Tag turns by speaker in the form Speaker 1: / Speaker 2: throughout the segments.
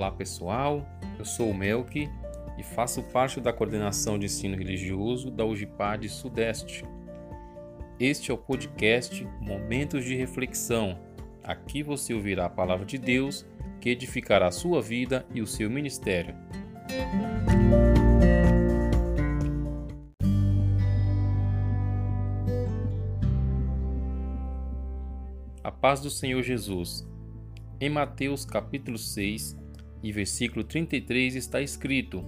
Speaker 1: Olá pessoal, eu sou o Melk e faço parte da coordenação de ensino religioso da UGPAD Sudeste. Este é o podcast Momentos de Reflexão. Aqui você ouvirá a palavra de Deus que edificará a sua vida e o seu ministério. A paz do Senhor Jesus. Em Mateus capítulo 6 e versículo 33 está escrito: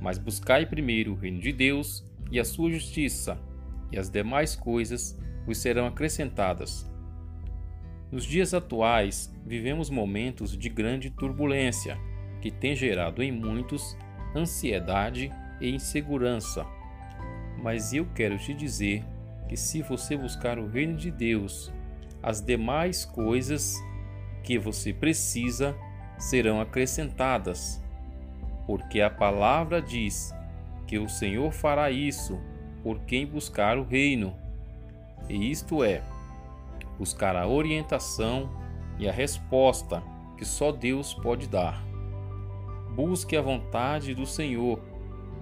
Speaker 1: Mas buscai primeiro o reino de Deus e a sua justiça, e as demais coisas vos serão acrescentadas. Nos dias atuais, vivemos momentos de grande turbulência, que tem gerado em muitos ansiedade e insegurança. Mas eu quero te dizer que se você buscar o reino de Deus as demais coisas que você precisa serão acrescentadas, porque a palavra diz que o Senhor fará isso por quem buscar o reino, e isto é, buscar a orientação e a resposta que só Deus pode dar. Busque a vontade do Senhor,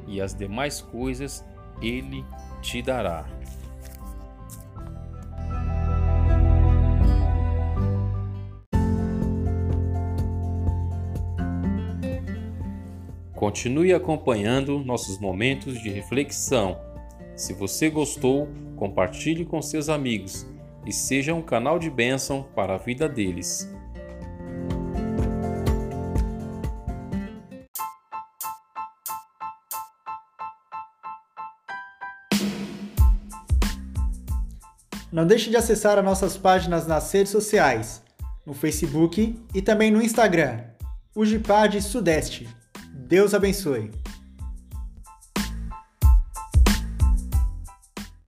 Speaker 1: e as demais coisas Ele te dará. Continue acompanhando nossos momentos de reflexão. Se você gostou, compartilhe com seus amigos e seja um canal de bênção para a vida deles.
Speaker 2: Não deixe de acessar as nossas páginas nas redes sociais, no Facebook e também no Instagram, Ugipad Sudeste. Deus abençoe.